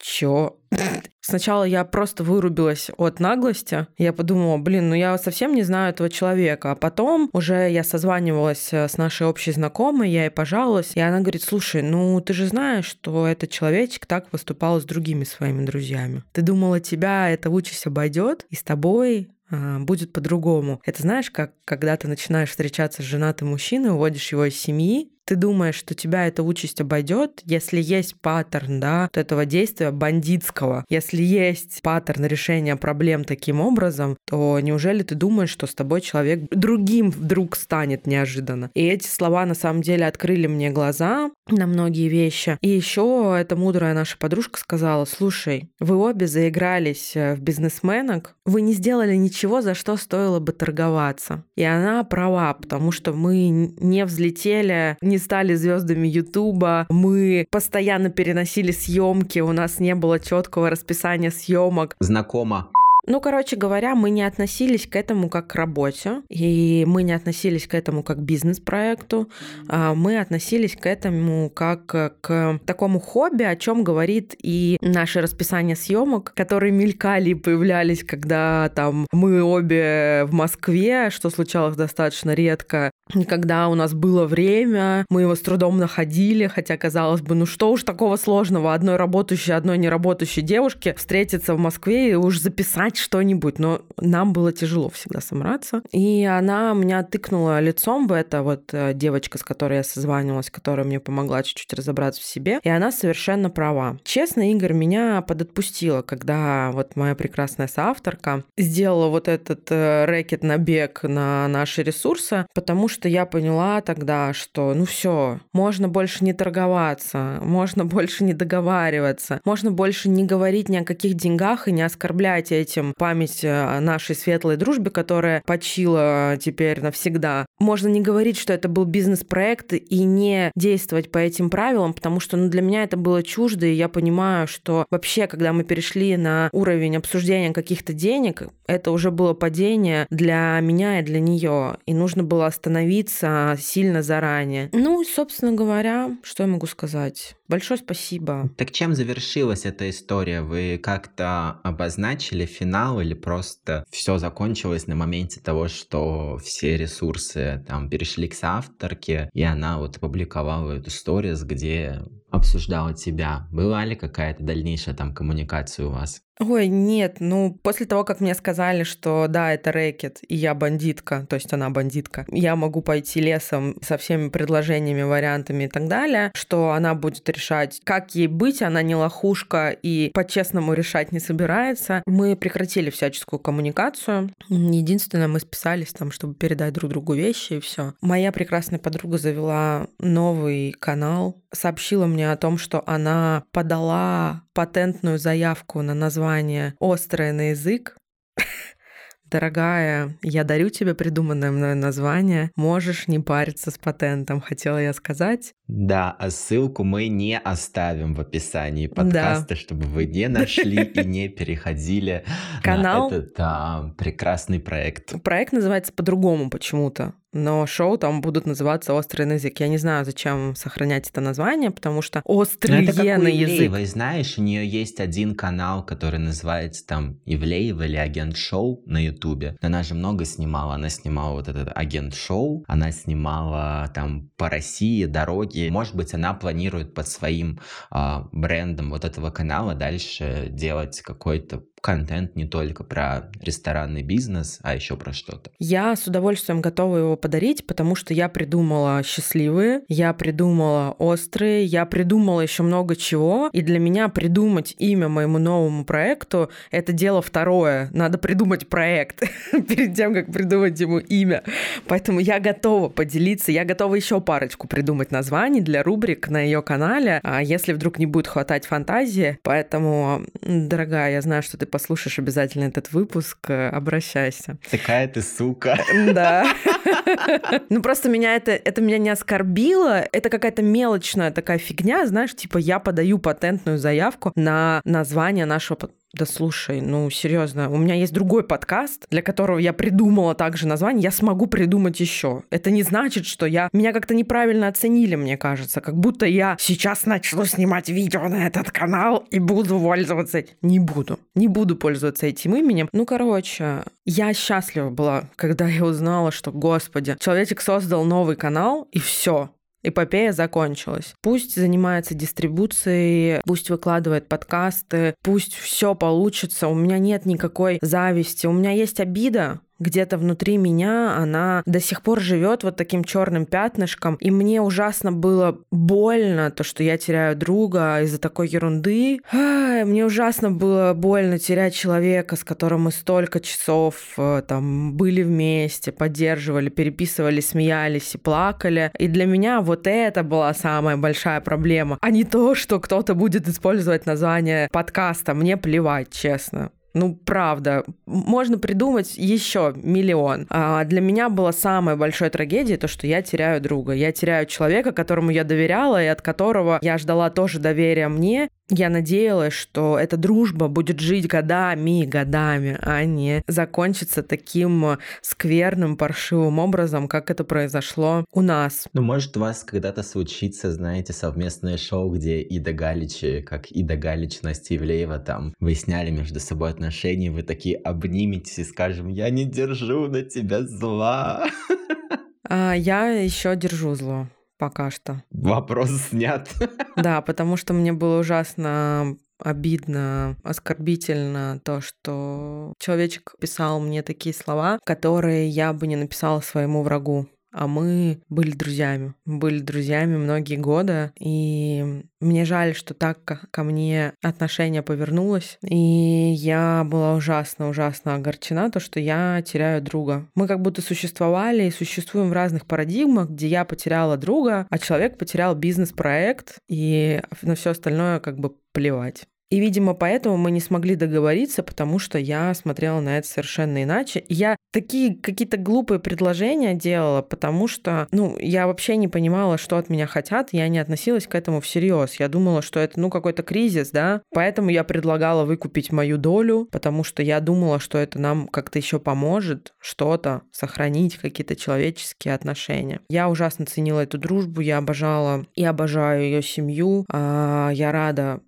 Speaker 1: чё? Сначала я просто вырубилась от наглости. Я подумала, блин, ну я совсем не знаю этого человека. А потом уже я созванивалась э, с нашей общей знакомой, я ей пожаловалась, и она говорит, слушай, ну ты же знаешь, что этот человечек так выступал с другими своими друзьями. Ты думала, тебя это участь обойдет, и с тобой а, будет по-другому. Это знаешь, как когда ты начинаешь встречаться с женатым мужчиной, уводишь его из семьи, ты думаешь, что тебя эта участь обойдет, если есть паттерн, да, вот этого действия бандитского, если есть паттерн решения проблем таким образом, то неужели ты думаешь, что с тобой человек другим вдруг станет неожиданно? И эти слова на самом деле открыли мне глаза на многие вещи. И еще эта мудрая наша подружка сказала, слушай, вы обе заигрались э, в бизнесменок, вы не сделали ничего, за что стоило бы торговаться. И она права, потому что мы не взлетели, не стали звездами Ютуба, мы постоянно переносили съемки, у нас не было четкого расписания съемок.
Speaker 2: Знакомо.
Speaker 1: Ну, короче говоря, мы не относились к этому как к работе, и мы не относились к этому как к бизнес-проекту, а мы относились к этому как к такому хобби, о чем говорит и наше расписание съемок, которые мелькали и появлялись, когда там мы обе в Москве, что случалось достаточно редко, когда у нас было время, мы его с трудом находили, хотя казалось бы, ну что уж такого сложного, одной работающей, одной неработающей девушке встретиться в Москве и уж записать что-нибудь, но нам было тяжело всегда собраться. И она меня тыкнула лицом в это, вот э, девочка, с которой я созванивалась, которая мне помогла чуть-чуть разобраться в себе, и она совершенно права. Честно, Игорь меня подотпустила, когда вот моя прекрасная соавторка сделала вот этот э, рэкет набег на наши ресурсы, потому что я поняла тогда, что ну все, можно больше не торговаться, можно больше не договариваться, можно больше не говорить ни о каких деньгах и не оскорблять этим память о нашей светлой дружбе, которая почила теперь навсегда. Можно не говорить, что это был бизнес-проект и не действовать по этим правилам, потому что ну, для меня это было чуждо, и я понимаю, что вообще, когда мы перешли на уровень обсуждения каких-то денег, это уже было падение для меня и для нее, и нужно было остановиться сильно заранее. Ну, собственно говоря, что я могу сказать? Большое спасибо.
Speaker 2: Так чем завершилась эта история? Вы как-то обозначили финал или просто все закончилось на моменте того, что все ресурсы там перешли к соавторке, и она вот опубликовала эту сторис, где обсуждала тебя. Была ли какая-то дальнейшая там коммуникация у вас?
Speaker 1: Ой, нет, ну, после того, как мне сказали, что да, это рэкет, и я бандитка, то есть она бандитка, я могу пойти лесом со всеми предложениями, вариантами и так далее, что она будет решать, как ей быть, она не лохушка и по-честному решать не собирается. Мы прекратили всяческую коммуникацию. Единственное, мы списались там, чтобы передать друг другу вещи и все. Моя прекрасная подруга завела новый канал, сообщила мне о том, что она подала патентную заявку на название «Острое на язык». Дорогая, я дарю тебе придуманное мною название. Можешь не париться с патентом, хотела я сказать.
Speaker 2: Да, а ссылку мы не оставим в описании подкаста, да. чтобы вы не нашли и не переходили Канал... на этот а, прекрасный проект.
Speaker 1: Проект называется по-другому почему-то но шоу там будут называться «Острый на язык». Я не знаю, зачем сохранять это название, потому что «Острый это как на язык».
Speaker 2: знаешь, у нее есть один канал, который называется там Ивлеева или Агент Шоу на Ютубе. Она же много снимала. Она снимала вот этот Агент Шоу, она снимала там по России дороги. Может быть, она планирует под своим э, брендом вот этого канала дальше делать какой-то контент не только про ресторанный бизнес, а еще про что-то.
Speaker 1: Я с удовольствием готова его подарить, потому что я придумала счастливые, я придумала острые, я придумала еще много чего. И для меня придумать имя моему новому проекту — это дело второе. Надо придумать проект перед тем, как придумать ему имя. Поэтому я готова поделиться, я готова еще парочку придумать названий для рубрик на ее канале, а если вдруг не будет хватать фантазии. Поэтому, дорогая, я знаю, что ты послушаешь обязательно этот выпуск, э, обращайся.
Speaker 2: Такая ты сука.
Speaker 1: Да. Ну просто меня это, это меня не оскорбило, это какая-то мелочная такая фигня, знаешь, типа я подаю патентную заявку на название нашего да слушай, ну серьезно, у меня есть другой подкаст, для которого я придумала также название, я смогу придумать еще. Это не значит, что я меня как-то неправильно оценили, мне кажется, как будто я сейчас начну снимать видео на этот канал и буду пользоваться. Не буду, не буду пользоваться этим именем. Ну короче, я счастлива была, когда я узнала, что, господи, человечек создал новый канал и все, эпопея закончилась. Пусть занимается дистрибуцией, пусть выкладывает подкасты, пусть все получится. У меня нет никакой зависти. У меня есть обида, где-то внутри меня она до сих пор живет вот таким черным пятнышком. И мне ужасно было больно то, что я теряю друга из-за такой ерунды. Ай, мне ужасно было больно терять человека, с которым мы столько часов э, там были вместе, поддерживали, переписывали, смеялись и плакали. И для меня вот это была самая большая проблема, а не то, что кто-то будет использовать название подкаста. Мне плевать, честно. Ну, правда, можно придумать еще миллион. А для меня была самая большая трагедия то, что я теряю друга. Я теряю человека, которому я доверяла и от которого я ждала тоже доверия мне. Я надеялась, что эта дружба будет жить годами и годами, а не закончится таким скверным, паршивым образом, как это произошло у нас.
Speaker 2: Ну, может, у вас когда-то случится, знаете, совместное шоу, где Ида Галич, как Ида Галич, Настя Ивлеева там выясняли между собой отношения, вы такие обниметесь и скажем, я не держу на тебя зла.
Speaker 1: А я еще держу зло пока что.
Speaker 2: Вопрос снят.
Speaker 1: Да, потому что мне было ужасно обидно, оскорбительно то, что человечек писал мне такие слова, которые я бы не написала своему врагу а мы были друзьями. Были друзьями многие годы, и мне жаль, что так ко мне отношение повернулось, и я была ужасно-ужасно огорчена, то, что я теряю друга. Мы как будто существовали и существуем в разных парадигмах, где я потеряла друга, а человек потерял бизнес-проект, и на все остальное как бы плевать. И, видимо, поэтому мы не смогли договориться, потому что я смотрела на это совершенно иначе. Я такие какие-то глупые предложения делала, потому что, ну, я вообще не понимала, что от меня хотят, я не относилась к этому всерьез. Я думала, что это, ну, какой-то кризис, да, поэтому я предлагала выкупить мою долю, потому что я думала, что это нам как-то еще поможет что-то сохранить, какие-то человеческие отношения. Я ужасно ценила эту дружбу, я обожала и обожаю ее семью. А, я рада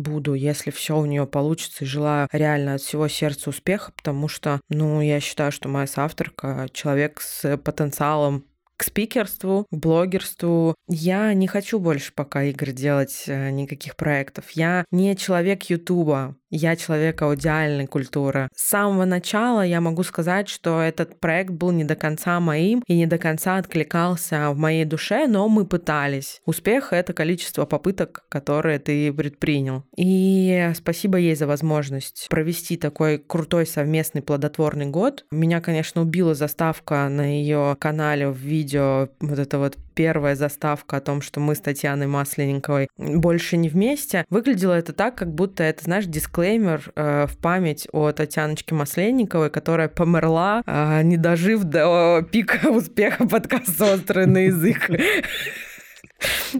Speaker 1: буду, если все у нее получится, и желаю реально от всего сердца успеха, потому что, ну, я считаю, что моя соавторка человек с потенциалом к спикерству, к блогерству. Я не хочу больше пока игр делать, э, никаких проектов. Я не человек Ютуба. Я человек аудиальной культуры. С самого начала я могу сказать, что этот проект был не до конца моим и не до конца откликался в моей душе, но мы пытались. Успех — это количество попыток, которые ты предпринял. И спасибо ей за возможность провести такой крутой совместный плодотворный год. Меня, конечно, убила заставка на ее канале в видео, вот это вот первая заставка о том, что мы с Татьяной Масленниковой больше не вместе, выглядело это так, как будто это, знаешь, дисклеймер э, в память о Татьяночке Масленниковой, которая померла, э, не дожив до пика успеха подкаста «Острый на язык».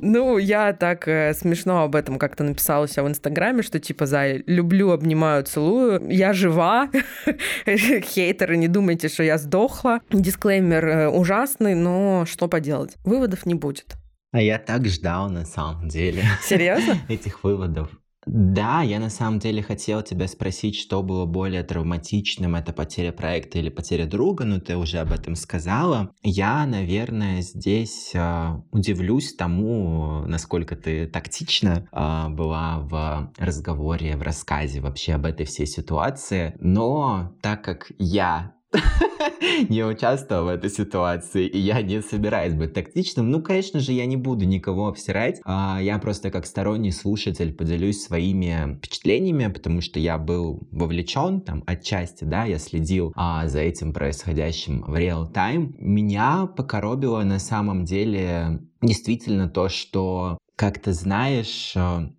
Speaker 1: Ну, я так э, смешно об этом как-то написала себя в Инстаграме, что типа за люблю, обнимаю, целую, я жива. Хейтеры, не думайте, что я сдохла. Дисклеймер э, ужасный, но что поделать? Выводов не будет.
Speaker 2: А я так ждал на самом деле.
Speaker 1: Серьезно?
Speaker 2: Этих выводов. Да, я на самом деле хотел тебя спросить, что было более травматичным, это потеря проекта или потеря друга, но ты уже об этом сказала. Я, наверное, здесь э, удивлюсь тому, насколько ты тактично э, была в разговоре, в рассказе вообще об этой всей ситуации. Но так как я не участвовал в этой ситуации, и я не собираюсь быть тактичным. Ну, конечно же, я не буду никого обсирать. А я просто как сторонний слушатель поделюсь своими впечатлениями, потому что я был вовлечен там отчасти, да, я следил а, за этим происходящим в реал-тайм. Меня покоробило на самом деле действительно то, что как ты знаешь, а,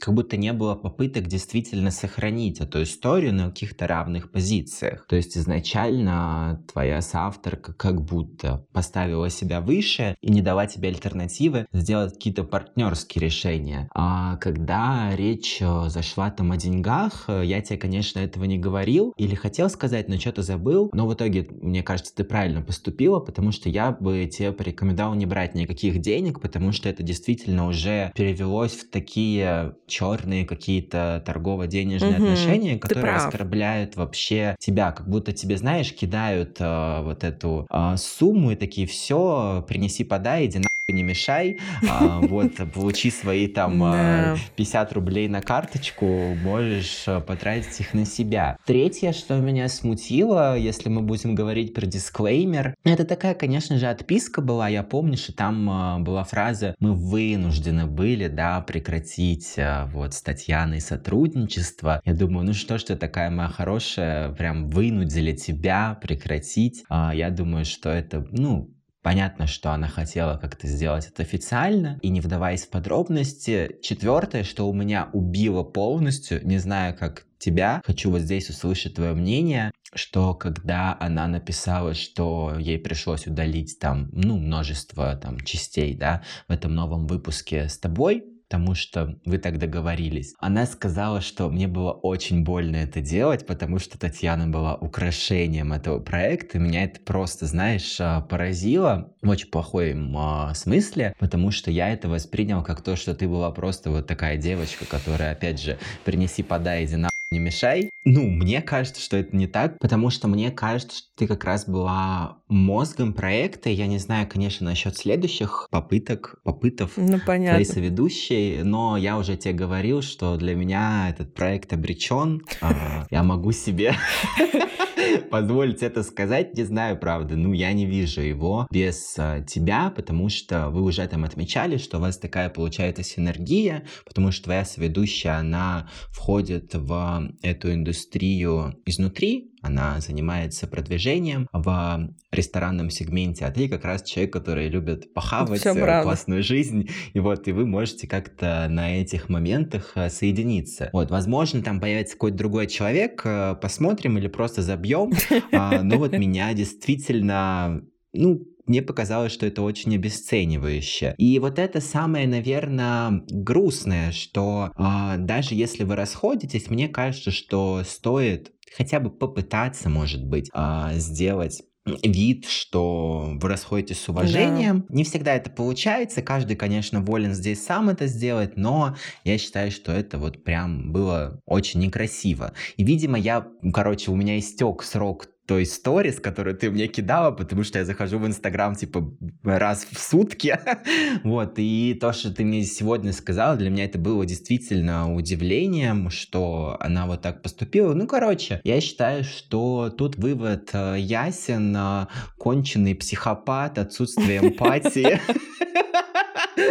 Speaker 2: как будто не было попыток действительно сохранить эту историю на каких-то равных позициях. То есть изначально твоя соавторка как будто поставила себя выше и не дала тебе альтернативы сделать какие-то партнерские решения. А когда речь э, зашла там о деньгах, э, я тебе, конечно, этого не говорил или хотел сказать, но что-то забыл. Но в итоге, мне кажется, ты правильно поступила, потому что я бы тебе порекомендовал не брать никаких денег, потому что это действительно уже перевелось в такие черные какие-то торгово-денежные угу, отношения, которые оскорбляют вообще тебя, как будто тебе, знаешь, кидают э, вот эту э, сумму и такие, все, принеси, подай, иди на не мешай, а, вот, получи свои там 50 рублей на карточку, можешь потратить их на себя. Третье, что меня смутило, если мы будем говорить про дисклеймер, это такая, конечно же, отписка была, я помню, что там была фраза «мы вынуждены были, да, прекратить вот с Татьяной сотрудничество». Я думаю, ну что ж ты такая моя хорошая, прям вынудили тебя прекратить. Я думаю, что это, ну, Понятно, что она хотела как-то сделать это официально, и не вдаваясь в подробности. Четвертое, что у меня убило полностью, не знаю, как тебя, хочу вот здесь услышать твое мнение, что когда она написала, что ей пришлось удалить там, ну, множество там частей, да, в этом новом выпуске с тобой, потому что вы так договорились. Она сказала, что мне было очень больно это делать, потому что Татьяна была украшением этого проекта. Меня это просто, знаешь, а, поразило в очень плохом а, смысле, потому что я это воспринял как то, что ты была просто вот такая девочка, которая, опять же, принеси, подай, иди на не мешай. Ну, мне кажется, что это не так, потому что мне кажется, что ты как раз была мозгом проекта. Я не знаю, конечно, насчет следующих попыток, попытов
Speaker 1: ну, понятно.
Speaker 2: твоей соведущей, но я уже тебе говорил, что для меня этот проект обречен. А, я могу себе позволить это сказать, не знаю, правда. Ну, я не вижу его без а, тебя, потому что вы уже там отмечали, что у вас такая получается синергия, потому что твоя соведущая, она входит в эту индустрию изнутри, она занимается продвижением в ресторанном сегменте, а ты как раз человек, который любит похавать э, классную жизнь, и вот, и вы можете как-то на этих моментах э, соединиться. Вот, возможно, там появится какой-то другой человек, э, посмотрим или просто забьем, а, но вот меня действительно, ну, мне показалось, что это очень обесценивающе. И вот это самое, наверное, грустное, что э, даже если вы расходитесь, мне кажется, что стоит хотя бы попытаться, может быть, э, сделать вид, что вы расходитесь с уважением. Да. Не всегда это получается, каждый, конечно, волен здесь сам это сделать, но я считаю, что это вот прям было очень некрасиво. И, видимо, я, короче, у меня истек срок той сторис, которую ты мне кидала, потому что я захожу в Инстаграм, типа, раз в сутки. вот, и то, что ты мне сегодня сказала, для меня это было действительно удивлением, что она вот так поступила. Ну, короче, я считаю, что тут вывод э, ясен, э, конченый психопат, отсутствие эмпатии.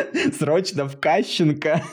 Speaker 2: Срочно в Кащенко.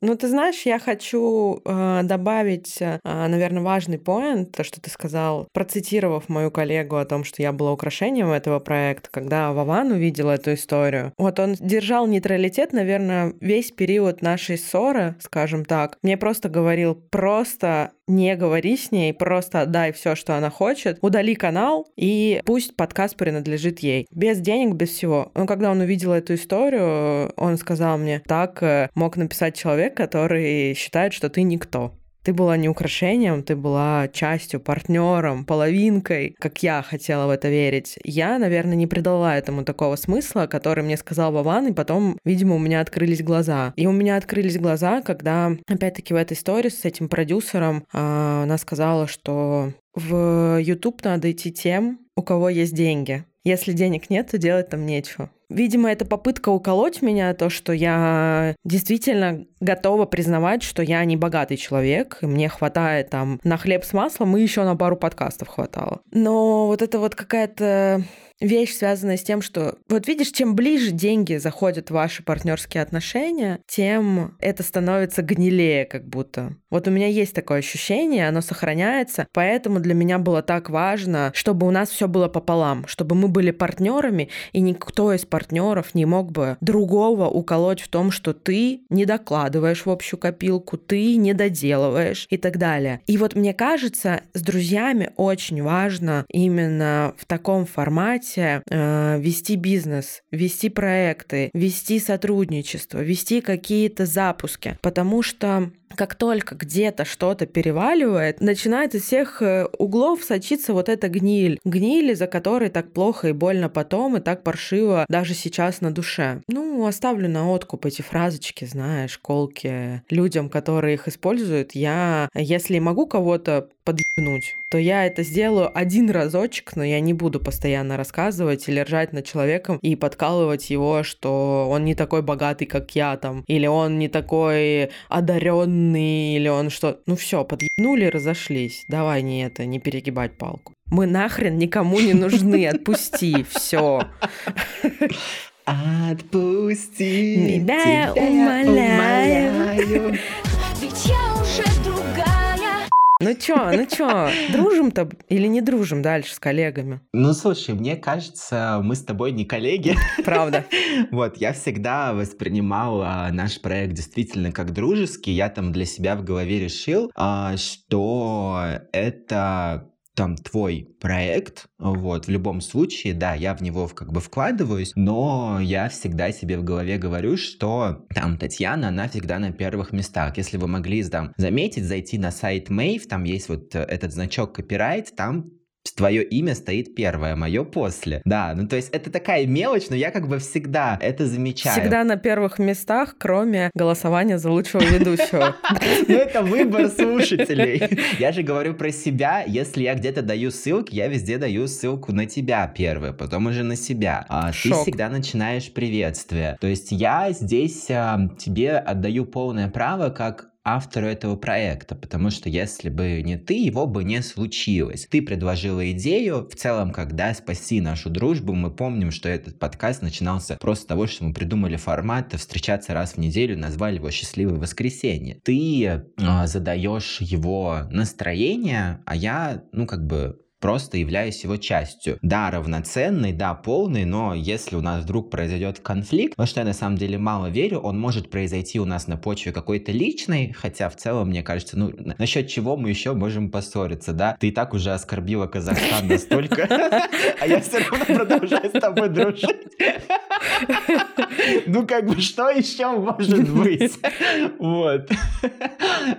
Speaker 1: Ну, ты знаешь, я хочу э, добавить, э, наверное, важный поинт, то, что ты сказал, процитировав мою коллегу о том, что я была украшением этого проекта, когда Вован увидел эту историю. Вот он держал нейтралитет, наверное, весь период нашей ссоры, скажем так. Мне просто говорил, просто не говори с ней, просто отдай все, что она хочет, удали канал, и пусть подкаст принадлежит ей. Без денег, без всего. Но когда он увидел эту историю, он сказал мне, так э, мог написать человек, который считает, что ты никто. Ты была не украшением, ты была частью, партнером, половинкой, как я хотела в это верить. Я, наверное, не придала этому такого смысла, который мне сказал Вован, и потом, видимо, у меня открылись глаза. И у меня открылись глаза, когда, опять-таки, в этой истории с этим продюсером э, она сказала, что в YouTube надо идти тем, у кого есть деньги. Если денег нет, то делать там нечего. Видимо, это попытка уколоть меня, то, что я действительно готова признавать, что я не богатый человек, и мне хватает там на хлеб с маслом, и еще на пару подкастов хватало. Но вот это вот какая-то вещь, связанная с тем, что вот видишь, чем ближе деньги заходят в ваши партнерские отношения, тем это становится гнилее как будто. Вот у меня есть такое ощущение, оно сохраняется, поэтому для меня было так важно, чтобы у нас все было пополам, чтобы мы были партнерами, и никто из партнеров не мог бы другого уколоть в том, что ты не докладываешь в общую копилку, ты не доделываешь и так далее. И вот мне кажется, с друзьями очень важно именно в таком формате формате э, вести бизнес, вести проекты, вести сотрудничество, вести какие-то запуски. Потому что как только где-то что-то переваливает, начинает из всех э, углов сочиться вот эта гниль. Гниль, из-за которой так плохо и больно потом, и так паршиво даже сейчас на душе. Ну, оставлю на откуп эти фразочки, знаешь, колки людям, которые их используют. Я, если могу кого-то подъебнуть, то я это сделаю один разочек, но я не буду постоянно рассказывать или ржать над человеком и подкалывать его, что он не такой богатый, как я там, или он не такой одаренный, или он что. Ну все, подъебнули, разошлись. Давай не это, не перегибать палку. Мы нахрен никому не нужны, отпусти, все.
Speaker 2: Отпусти.
Speaker 1: Меня я умоляю.
Speaker 5: Ведь я уже другая.
Speaker 1: Ну чё, ну чё, дружим-то или не дружим дальше с коллегами?
Speaker 2: Ну слушай, мне кажется, мы с тобой не коллеги.
Speaker 1: Правда.
Speaker 2: Вот, я всегда воспринимал а, наш проект действительно как дружеский. Я там для себя в голове решил, а, что это там твой проект, вот, в любом случае, да, я в него как бы вкладываюсь, но я всегда себе в голове говорю, что там Татьяна, она всегда на первых местах. Если вы могли там заметить, зайти на сайт Mave, там есть вот этот значок копирайт, там твое имя стоит первое, мое после. Да, ну то есть это такая мелочь, но я как бы всегда это замечаю.
Speaker 1: Всегда на первых местах, кроме голосования за лучшего ведущего.
Speaker 2: Ну это выбор слушателей. Я же говорю про себя. Если я где-то даю ссылки, я везде даю ссылку на тебя первое, потом уже на себя. А ты всегда начинаешь приветствие. То есть я здесь а, тебе отдаю полное право как автору этого проекта, потому что если бы не ты, его бы не случилось. Ты предложила идею, в целом, когда спаси нашу дружбу, мы помним, что этот подкаст начинался просто с того, что мы придумали формат встречаться раз в неделю, назвали его «Счастливое воскресенье». Ты э, задаешь его настроение, а я, ну, как бы просто являюсь его частью. Да, равноценный, да, полный, но если у нас вдруг произойдет конфликт, во что я на самом деле мало верю, он может произойти у нас на почве какой-то личной, хотя в целом, мне кажется, ну, насчет чего мы еще можем поссориться, да? Ты и так уже оскорбила Казахстан настолько, а я все равно продолжаю с тобой дружить. Ну, как бы, что еще может быть? Вот.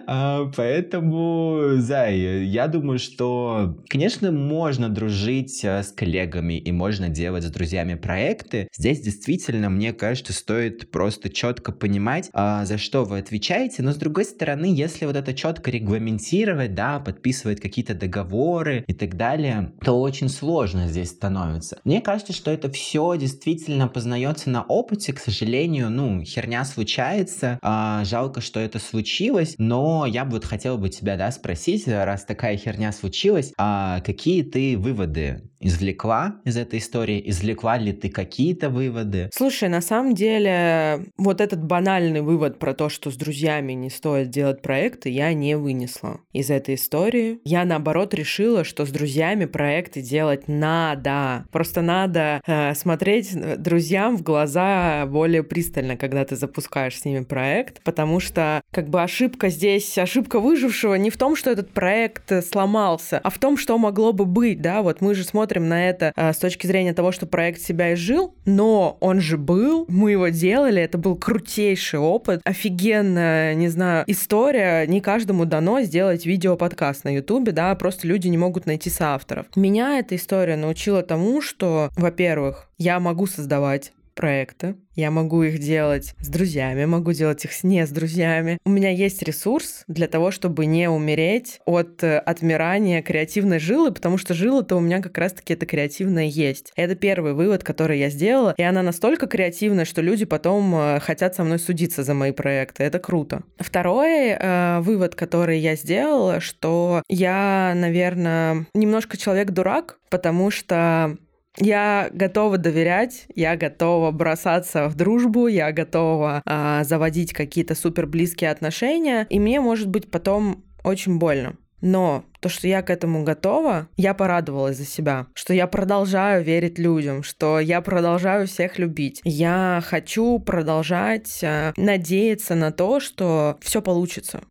Speaker 2: А, поэтому, Зай, я думаю, что, конечно, можно дружить э, с коллегами и можно делать с друзьями проекты. Здесь действительно, мне кажется, стоит просто четко понимать, а, за что вы отвечаете. Но, с другой стороны, если вот это четко регламентировать, да, подписывать какие-то договоры и так далее, то очень сложно здесь становится. Мне кажется, что это все действительно познается на опыте, к сожалению, ну, херня случается, а, жалко, что это случилось, но я бы вот хотел бы тебя, да, спросить, раз такая херня случилась, а какие ты выводы извлекла из этой истории? Извлекла ли ты какие-то выводы?
Speaker 1: Слушай, на самом деле, вот этот банальный вывод про то, что с друзьями не стоит делать проекты, я не вынесла из этой истории. Я, наоборот, решила, что с друзьями проекты делать надо. Просто надо э, смотреть друзьям в глаза более пристально, когда ты запускаешь с ними проект, потому что как бы ошибка здесь, ошибка выжившего не в том, что этот проект сломался, а в том, что могло бы быть, да, вот мы же смотрим смотрим на это а, с точки зрения того, что проект себя изжил, но он же был, мы его делали, это был крутейший опыт, офигенная, не знаю, история. Не каждому дано сделать видео-подкаст на Ютубе, да, просто люди не могут найти соавторов. Меня эта история научила тому, что, во-первых, я могу создавать проекты. Я могу их делать с друзьями, могу делать их не с друзьями. У меня есть ресурс для того, чтобы не умереть от э, отмирания креативной жилы, потому что жила-то у меня как раз-таки это креативная есть. Это первый вывод, который я сделала, и она настолько креативная, что люди потом э, хотят со мной судиться за мои проекты. Это круто. Второй э, вывод, который я сделала, что я, наверное, немножко человек-дурак, потому что я готова доверять, я готова бросаться в дружбу, я готова а, заводить какие-то супер близкие отношения, и мне может быть потом очень больно. Но то, что я к этому готова, я порадовалась за себя, что я продолжаю верить людям, что я продолжаю всех любить. Я хочу продолжать э, надеяться на то, что все получится.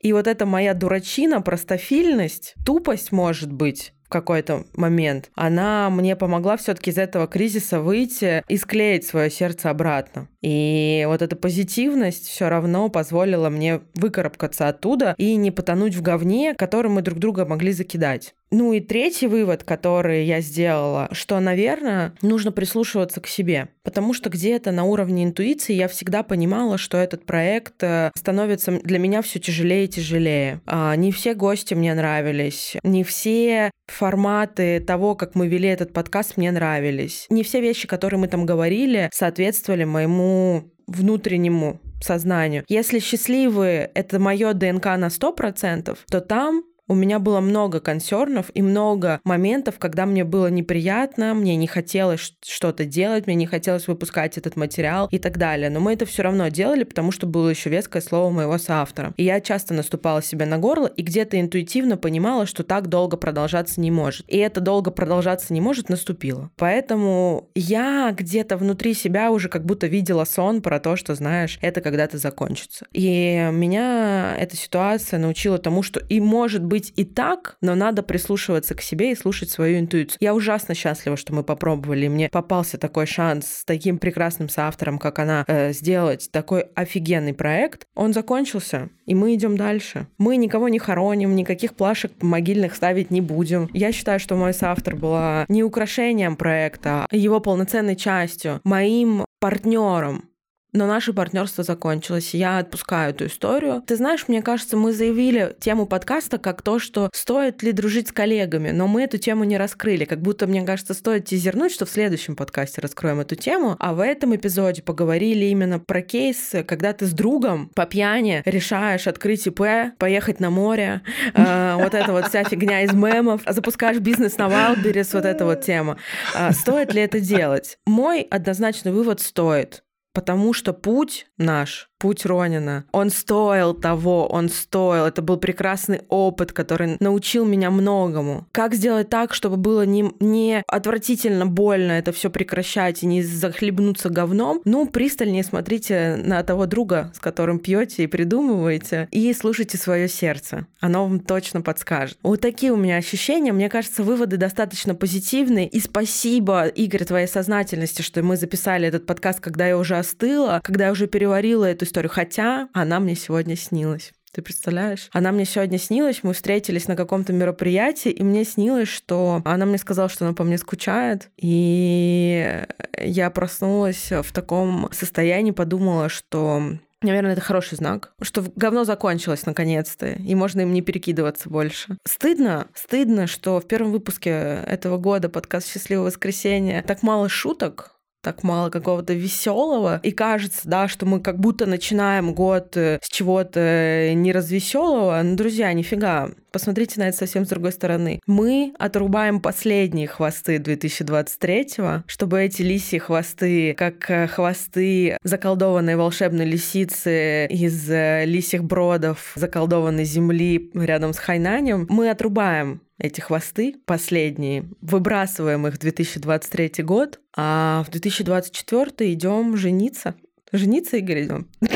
Speaker 1: И вот эта моя дурачина, простофильность, тупость, может быть, в какой-то момент, она мне помогла все-таки из этого кризиса выйти и склеить свое сердце обратно. И вот эта позитивность все равно позволила мне выкарабкаться оттуда и не потонуть в говне, которым мы друг друга могли закидать. Ну и третий вывод, который я сделала, что, наверное, нужно прислушиваться к себе. Потому что где-то на уровне интуиции я всегда понимала, что этот проект э, становится для меня все тяжелее и тяжелее. А, не все гости мне нравились, не все форматы того, как мы вели этот подкаст, мне нравились. Не все вещи, которые мы там говорили, соответствовали моему внутреннему сознанию. Если счастливые — это мое ДНК на 100%, то там у меня было много консернов и много моментов, когда мне было неприятно, мне не хотелось что-то делать, мне не хотелось выпускать этот материал и так далее. Но мы это все равно делали, потому что было еще веское слово моего соавтора. И я часто наступала себе на горло и где-то интуитивно понимала, что так долго продолжаться не может. И это долго продолжаться не может наступило. Поэтому я где-то внутри себя уже как будто видела сон про то, что, знаешь, это когда-то закончится. И меня эта ситуация научила тому, что и может быть быть и так, но надо прислушиваться к себе и слушать свою интуицию. Я ужасно счастлива, что мы попробовали. Мне попался такой шанс с таким прекрасным соавтором, как она, э, сделать такой офигенный проект. Он закончился, и мы идем дальше. Мы никого не хороним, никаких плашек могильных ставить не будем. Я считаю, что мой соавтор была не украшением проекта, а его полноценной частью, моим партнером, но наше партнерство закончилось. Я отпускаю эту историю. Ты знаешь, мне кажется, мы заявили тему подкаста как то, что стоит ли дружить с коллегами, но мы эту тему не раскрыли. Как будто, мне кажется, стоит тизернуть, что в следующем подкасте раскроем эту тему. А в этом эпизоде поговорили именно про кейс, когда ты с другом по пьяни решаешь открыть ИП, поехать на море, э, вот эта вот вся фигня из мемов, запускаешь бизнес на Wildberries, вот эта вот тема. Э, стоит ли это делать? Мой однозначный вывод стоит потому что путь наш путь Ронина. Он стоил того, он стоил. Это был прекрасный опыт, который научил меня многому. Как сделать так, чтобы было не, не отвратительно больно это все прекращать и не захлебнуться говном? Ну, пристальнее смотрите на того друга, с которым пьете и придумываете, и слушайте свое сердце. Оно вам точно подскажет. Вот такие у меня ощущения. Мне кажется, выводы достаточно позитивные. И спасибо, Игорь, твоей сознательности, что мы записали этот подкаст, когда я уже остыла, когда я уже переварила эту историю, хотя она мне сегодня снилась. Ты представляешь? Она мне сегодня снилась, мы встретились на каком-то мероприятии, и мне снилось, что она мне сказала, что она по мне скучает, и я проснулась в таком состоянии, подумала, что Наверное, это хороший знак, что говно закончилось наконец-то, и можно им не перекидываться больше. Стыдно, стыдно, что в первом выпуске этого года подкаст «Счастливое воскресенье» так мало шуток, так мало какого-то веселого. И кажется, да, что мы как будто начинаем год э, с чего-то не развеселого. Но, друзья, нифига. Посмотрите на это совсем с другой стороны. Мы отрубаем последние хвосты 2023-го, чтобы эти лисьи хвосты, как э, хвосты заколдованной волшебной лисицы из э, лисьих бродов заколдованной земли рядом с Хайнанем, мы отрубаем эти хвосты последние, выбрасываем их в 2023 год, а в 2024 идем жениться. Жениться, Игорь, идем.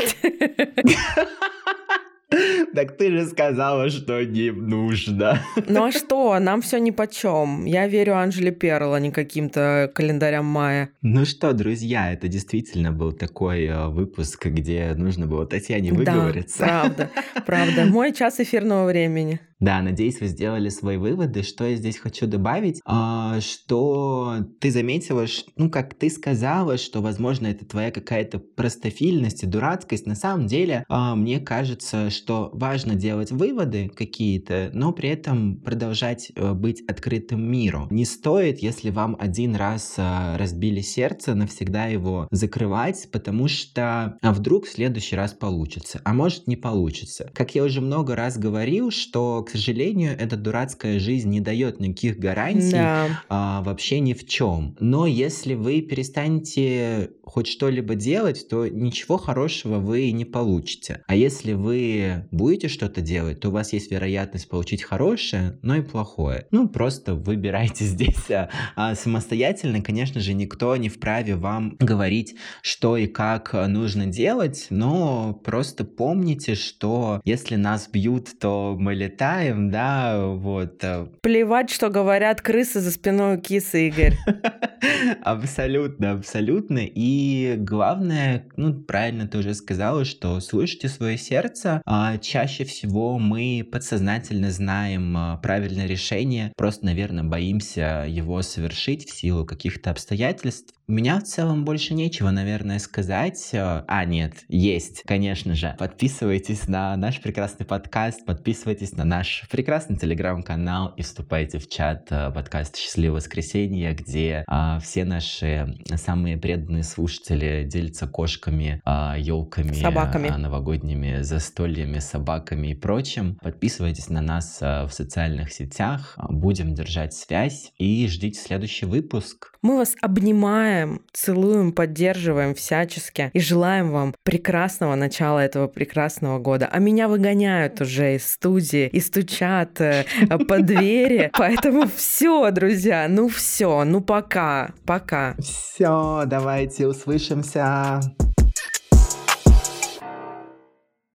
Speaker 2: Так ты же сказала, что не нужно.
Speaker 1: Ну а что, нам все ни по чем. Я верю Анжеле Перл, а не каким-то календарям мая.
Speaker 2: Ну что, друзья, это действительно был такой э, выпуск, где нужно было Татьяне выговориться.
Speaker 1: Да, правда, правда. Мой час эфирного времени.
Speaker 2: Да, надеюсь, вы сделали свои выводы. Что я здесь хочу добавить? А, что ты заметила, ну, как ты сказала, что, возможно, это твоя какая-то простофильность и дурацкость. На самом деле, а, мне кажется, что важно делать выводы какие-то, но при этом продолжать а, быть открытым миру. Не стоит, если вам один раз а, разбили сердце, навсегда его закрывать, потому что а вдруг в следующий раз получится, а может не получится. Как я уже много раз говорил, что к сожалению, эта дурацкая жизнь не дает никаких гарантий да. а, вообще ни в чем. Но если вы перестанете хоть что-либо делать, то ничего хорошего вы не получите. А если вы будете что-то делать, то у вас есть вероятность получить хорошее, но и плохое. Ну, просто выбирайте здесь а, а, самостоятельно. Конечно же, никто не вправе вам говорить, что и как нужно делать, но просто помните, что если нас бьют, то мы летаем, знаем, да, вот. Э.
Speaker 1: Плевать, что говорят крысы за спиной у кисы, Игорь.
Speaker 2: Абсолютно, абсолютно. И главное, ну, правильно ты уже сказала, что слушайте свое сердце. А чаще всего мы подсознательно знаем а, правильное решение, просто, наверное, боимся его совершить в силу каких-то обстоятельств. У меня в целом больше нечего, наверное, сказать. А, нет, есть, конечно же. Подписывайтесь на наш прекрасный подкаст, подписывайтесь на наш прекрасный телеграм-канал и вступайте в чат э, подкаста «Счастливое воскресенье», где а, все наши самые преданные слушатели делятся кошками, а, елками,
Speaker 1: собаками.
Speaker 2: А, новогодними застольями, собаками и прочим. Подписывайтесь на нас а, в социальных сетях, будем держать связь и ждите следующий выпуск.
Speaker 1: Мы вас обнимаем, целуем, поддерживаем всячески и желаем вам прекрасного начала этого прекрасного года. А меня выгоняют уже из студии и стучат э, по двери. Поэтому все, друзья, ну все, ну пока, пока.
Speaker 2: Все, давайте услышимся.